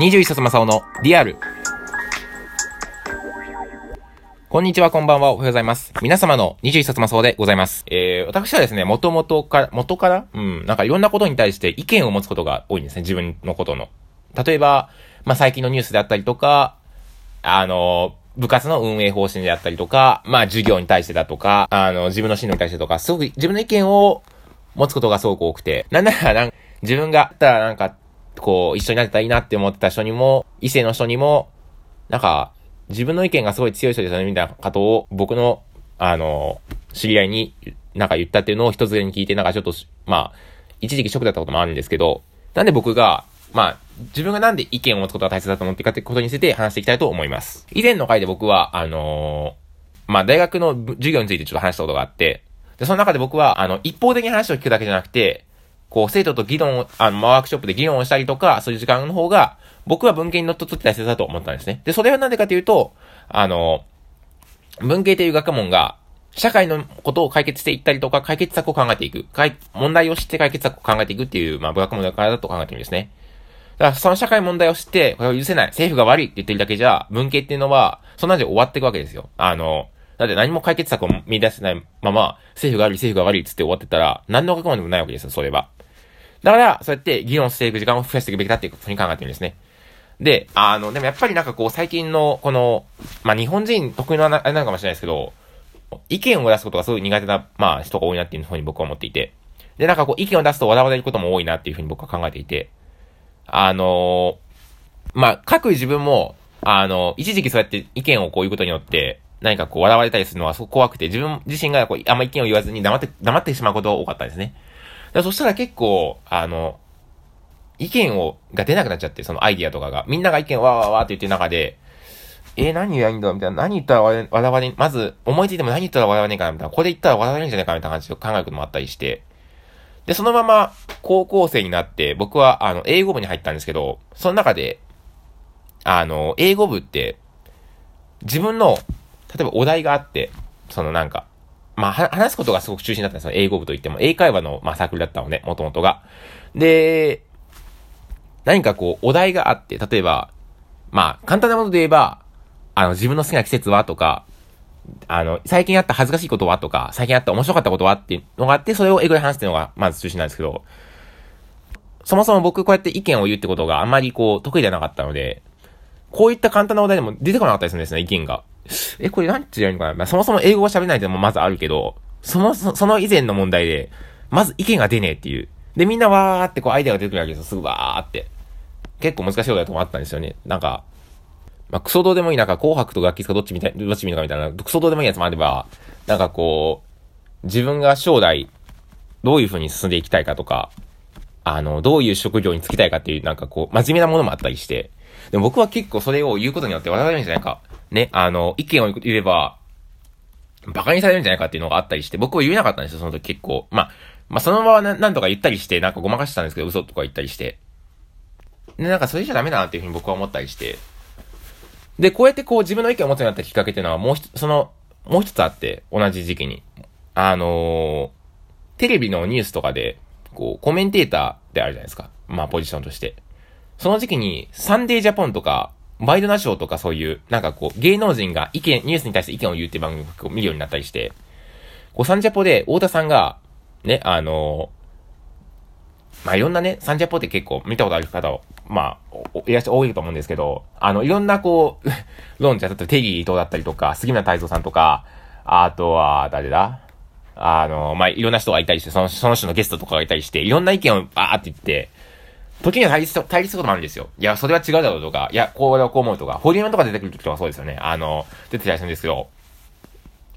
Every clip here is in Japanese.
21冊正雄のリアル。こんにちは、こんばんは、おはようございます。皆様の21冊正雄でございます。えー、私はですね、元々から、元から？うん、なんかいろんなことに対して意見を持つことが多いんですね、自分のことの。例えば、まあ、最近のニュースであったりとか、あの、部活の運営方針であったりとか、まあ、授業に対してだとか、あの、自分の進路に対してとか、すごく自分の意見を持つことがすごく多くて、なんなら、なん自分があったらなんか、こう、一緒になれたらいいなって思ってた人にも、異性の人にも、なんか、自分の意見がすごい強い人ですよね、みたいなことを、僕の、あの、知り合いになんか言ったっていうのを一つに聞いて、なんかちょっと、まあ、一時期ショックだったこともあるんですけど、なんで僕が、まあ、自分がなんで意見を持つことが大切だと思っていかってことについて話していきたいと思います。以前の回で僕は、あのーまあ、大学の授業についてちょっと話したことがあって、で、その中で僕は、あの、一方的に話を聞くだけじゃなくて、こう、生徒と議論を、あの、ワークショップで議論をしたりとか、そういう時間の方が、僕は文系にのっとって大切だと思ったんですね。で、それはなんでかというと、あの、文系という学問が、社会のことを解決していったりとか、解決策を考えていく。問題を知って解決策を考えていくっていう、まあ、学問だからだと考えてるんですね。だから、その社会問題を知って、これを許せない、政府が悪いって言ってるだけじゃ、文系っていうのは、そんなんで終わっていくわけですよ。あの、だって何も解決策を見出せないまま、政府が悪い、政府が悪いっつって終わってたら、何の学問でもないわけですよ、それは。だから、そうやって議論していく時間を増やしていくべきだっていうふうに考えてるんですね。で、あの、でもやっぱりなんかこう、最近の、この、まあ、日本人得意なあれなのかもしれないですけど、意見を出すことがすごい苦手な、まあ、人が多いなっていうふうに僕は思っていて。で、なんかこう、意見を出すと笑われることも多いなっていうふうに僕は考えていて。あのまあ、各自分も、あの、一時期そうやって意見をこう言うことによって、何かこう笑われたりするのはすごく怖くて、自分自身がこう、あんま意見を言わずに黙って、黙ってしまうことが多かったんですね。でそしたら結構、あの、意見を、が出なくなっちゃって、そのアイディアとかが。みんなが意見わーわーわーって言ってる中で、えー、何言えばいいんだみたいな。何言ったら笑われ、まず、思いついても何言ったら笑われねえかなみたいな。これ言ったら笑われるんじゃないかみたいな感じで考えることもあったりして。で、そのまま、高校生になって、僕は、あの、英語部に入ったんですけど、その中で、あの、英語部って、自分の、例えばお題があって、そのなんか、まあ、話すことがすごく中心だったんですよ。英語部といっても。英会話の、まあ、サークルだったのね、もともとが。で、何かこう、お題があって、例えば、まあ、簡単なもので言えば、あの、自分の好きな季節はとか、あの、最近あった恥ずかしいことはとか、最近あった面白かったことはっていうのがあって、それを英語で話すっていうのが、まず中心なんですけど、そもそも僕こうやって意見を言うってことがあんまりこう、得意じゃなかったので、こういった簡単なお題でも出てこなかったですね、意見が。え、これなんて言うのかな、まあ、そもそも英語が喋れないってのもまずあるけど、その、そその以前の問題で、まず意見が出ねえっていう。で、みんなわーってこうアイデアが出てくるわけですよ、すぐわーって。結構難しいことだと思ったんですよね。なんか、まあ、クソどうでもいい、なんか紅白と楽器かどっちみたい、どっち見るかみたいな、クソどうでもいいやつもあれば、なんかこう、自分が将来、どういう風に進んでいきたいかとか、あの、どういう職業に就きたいかっていう、なんかこう、真面目なものもあったりして、でも僕は結構それを言うことによって笑われるんじゃないか。ね、あの、意見を言えば、馬鹿にされるんじゃないかっていうのがあったりして、僕は言えなかったんですよ、その時結構。まあ、まあ、そのままななんとか言ったりして、なんかごまかしてたんですけど、嘘とか言ったりして。で、なんかそれじゃダメだなっていうふうに僕は思ったりして。で、こうやってこう自分の意見を持つようになったきっかけっていうのはもう一つ、その、もう一つあって、同じ時期に。あのーテレビのニュースとかで、こう、コメンテーターであるじゃないですか。まあ、ポジションとして。その時期に、サンデージャポンとか、ワイドナショーとかそういう、なんかこう、芸能人が意見、ニュースに対して意見を言うっていう番組を見るようになったりして、こう、サンジャポで、太田さんが、ね、あのーまあ、いろんなね、サンジャポって結構見たことある方を、まあ、いらっしゃ多いと思うんですけど、あの、いろんなこう、論者、例えばテリー伊藤だったりとか、杉村太蔵さんとか、あとは、誰だ？あの、まあ、いろんな人がいたりして、その、その人のゲストとかがいたりして、いろんな意見をバーって言って、時には対立と、対立することもあるんですよ。いや、それは違うだろうとか、いや、これはこう思うとか、ホリエモンとか出てくる時とかそうですよね。あの、出てたりするんですけど、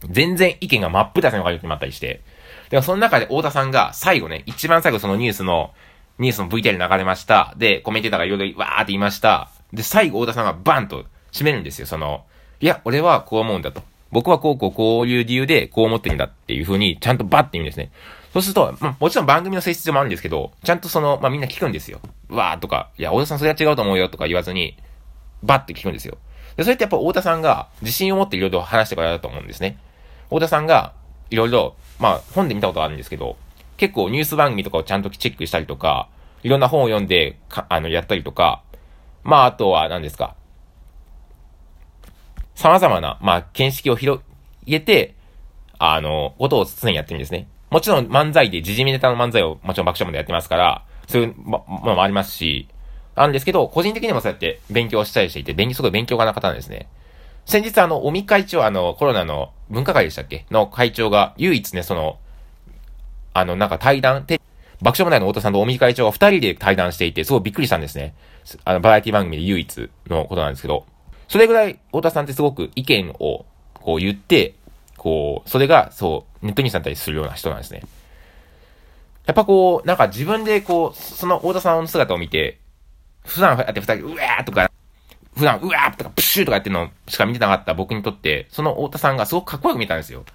全然意見が真っ二つに分かれる時もあったりして、でもその中で太田さんが最後ね、一番最後そのニュースの、ニュースの VTR 流れました。で、コメンテーターがいろいろわーって言いました。で、最後太田さんがバンと締めるんですよ。その、いや、俺はこう思うんだと。僕はこうこうこういう理由でこう思ってるんだっていう風にちゃんとバッて言うんですね。そうすると、まあ、もちろん番組の性質でもあるんですけど、ちゃんとその、まあ、みんな聞くんですよ。わーとか、いや、太田さんそれは違うと思うよとか言わずに、バッて聞くんですよ。で、それってやっぱ太田さんが自信を持っていろいろ話してからだと思うんですね。太田さんが、いろいろ、まあ、本で見たことあるんですけど、結構ニュース番組とかをちゃんとチェックしたりとか、いろんな本を読んで、か、あの、やったりとか、まあ、あとは何ですか。様々な、まあ、見識を広げて、あの、ことを常にやってるんですね。もちろん漫才で、時事ネタの漫才をもちろん爆笑問題やってますから、そういうものもありますし、なんですけど、個人的にもそうやって勉強したりしていて、勉強、すごい勉強家な方なんですね。先日あの、尾身会長、あの、コロナの分科会でしたっけ？の会長が、唯一ね、その、あの、なんか対談、て、爆笑問題の太田さんと尾身会長が二人で対談していて、すごいびっくりしたんですね。あの、バラエティ番組で唯一のことなんですけど、それぐらい太田さんってすごく意見を、こう言って、こう、それが、そう、ネットニュースだったりするような人なんですね。やっぱこう、なんか自分でこう、その太田さんの姿を見て、普段やって二人、うわーとか、普段、うわーとか、プシューとかやってるのしか見てなかった僕にとって、その太田さんがすごくかっこよく見たんですよ。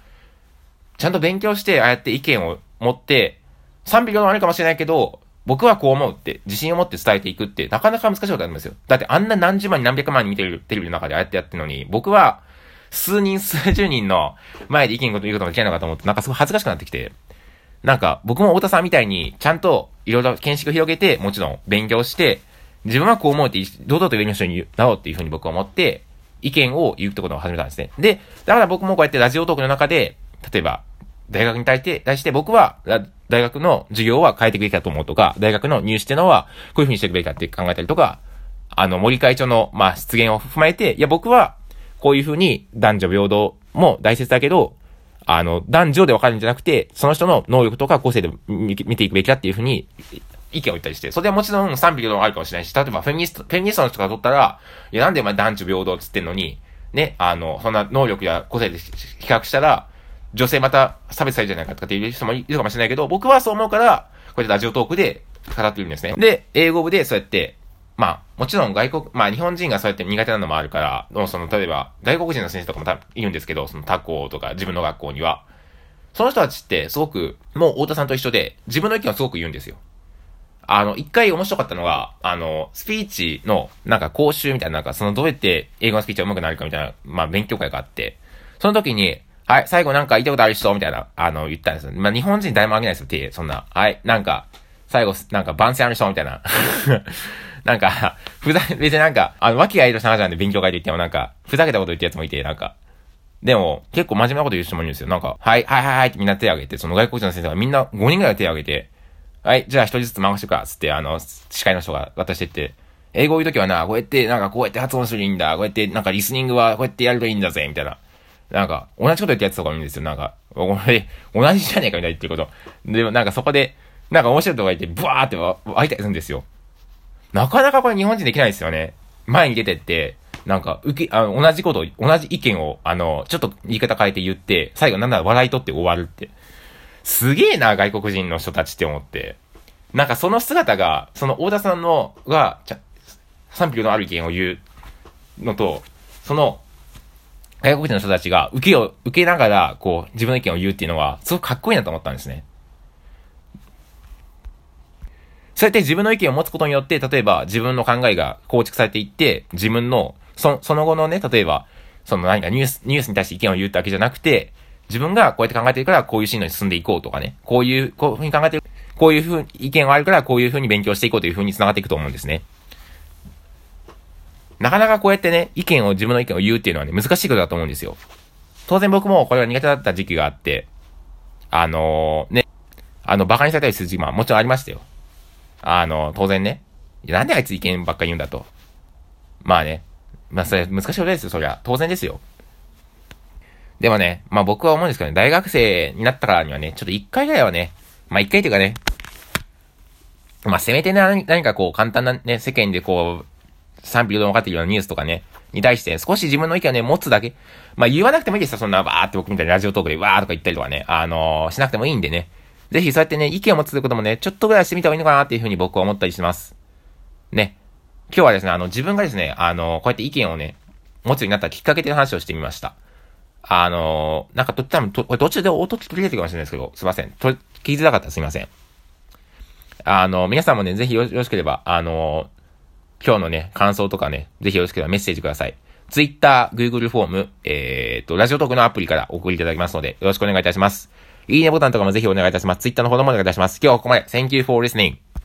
ちゃんと勉強して、ああやって意見を持って、賛否両論あるかもしれないけど、僕はこう思うって、自信を持って伝えていくって、なかなか難しいことあるんですよ。だってあんな何十万に何百万に見てるテレビの中でああやってやってるのに、僕は、数人、数十人の前で意見を言うことができないのかと思って、なんかすごい恥ずかしくなってきて、なんか僕も太田さんみたいに、ちゃんといろいろ見識を広げて、もちろん勉強して、自分はこう思うって、堂々と上の人になろうっていうふうに僕は思って、意見を言うってことを始めたんですね。で、だから僕もこうやってラジオトークの中で、例えば、大学に対して、対して僕は、大学の授業は変えていくべきだと思うとか、大学の入試っていうのは、こういうふうにしていくべきだって考えたりとか、あの、森会長の、まあ、出現を踏まえて、いや、僕は、こういうふうに男女平等も大切だけど、あの、男女で分かるんじゃなくて、その人の能力とか個性で見ていくべきだっていうふうに、意見を言ったりして、それはもちろん賛否両論あるかもしれないし、例えばフェミニスト、フェミニストの人が取ったら、いや、なんでお前男女平等っつってんのに、ね、あの、そんな能力や個性で比較したら、女性また差別されるじゃないかとかっていう人もいるかもしれないけど、僕はそう思うから、こうやってラジオトークで語っているんですね。で、英語部でそうやって、まあ、もちろん外国、まあ日本人がそうやって苦手なのもあるから、その、例えば、外国人の先生とかもたいるんですけど、その他校とか自分の学校には。その人たちってすごく、もう太田さんと一緒で、自分の意見をすごく言うんですよ。あの、一回面白かったのが、あの、スピーチの、なんか講習みたいな、なんかそのどうやって英語のスピーチが上手くなるかみたいな、まあ勉強会があって、その時に、はい、最後なんか言ったことある人みたいな、あの、言ったんですよ。まあ日本人誰もあげないですよ、手、そんな。はい、なんか、最後、なんか番宣ある人みたいな。なんか、ふざ、別になんか、あの、脇がいる話なんで勉強会で言ってもなんか、ふざけたこと言ったやつもいて、なんか、でも、結構真面目なこと言う人もいるんですよ。なんか、はい、はい、はい、はいってみんな手を挙げて、その外国人の先生がみんな5人ぐらい手を挙げて、はい、じゃあ一人ずつ回してくか、つって、あの、司会の人が渡してって、英語言うときはな、こうやって、なんかこうやって発音するいいんだ、こうやって、なんかリスニングはこうやってやるといいんだぜ、みたいな。なんか、同じこと言ったやつとかもいるんですよ。なんか、俺、同じじゃねえかみたいな言ってること。でもなんかそこで、なんか面白いとこがいて、ブワーって湧いたりするんですよ。なかなかこれ日本人できないですよね。前に出てって、なんか、受け、あの、同じこと、同じ意見を、あの、ちょっと言い方変えて言って、最後なんなら笑い取って終わるって。すげえな、外国人の人たちって思って。なんかその姿が、その大田さんの、が、賛否のある意見を言うのと、その、外国人の人たちが受けを、受けながら、こう、自分の意見を言うっていうのは、すごくかっこいいなと思ったんですね。そうやって自分の意見を持つことによって、例えば自分の考えが構築されていって、自分の、そ、その後のね、例えば、その何かニュース、ニュースに対して意見を言うってわけじゃなくて、自分がこうやって考えてるから、こういう進路に進んでいこうとかね、こういう、こういうふうに考えてる、こういうふうに、意見があるから、こういうふうに勉強していこうというふうに繋がっていくと思うんですね。なかなかこうやってね、意見を、自分の意見を言うっていうのはね、難しいことだと思うんですよ。当然僕もこれは苦手だった時期があって、あのー、ね、あの、馬鹿にされたりする時期ももちろんありましたよ。あの、当然ね。なんであいつ意見ばっかり言うんだと。まあね。まあそれ難しいことですよ、そりゃ。当然ですよ。でもね、まあ僕は思うんですけどね、大学生になったからにはね、ちょっと一回ぐらいはね、まあ一回というかね、まあせめてね、何かこう簡単なね、世間でこう、賛否両論分かっているようなニュースとかね、に対して、少し自分の意見をね、持つだけ。まあ言わなくてもいいですよ、そんなバーって僕みたいにラジオトークでわーとか言ったりとかね、あのー、しなくてもいいんでね。ぜひそうやってね、意見を持つということもね、ちょっとぐらいしてみた方がいいのかなっていうふうに僕は思ったりします。ね。今日はですね、あの、自分がですね、あの、こうやって意見をね、持つようになったきっかけという話をしてみました。あのなんかと、多分と、これ途中で音取り入れてるかもしれないですけど、すいません。と、聞きづらかったらすいません。あの、皆さんもね、ぜひよろしければ、あの今日のね、感想とかね、ぜひよろしければメッセージください。Twitter、Google フォーム、えー、っと、ラジオトークのアプリからお送りいただきますので、よろしくお願いいたします。いいねボタンとかもぜひお願いいたします。Twitter のフォローもお願いいたします。今日はここまで。Thank you for listening.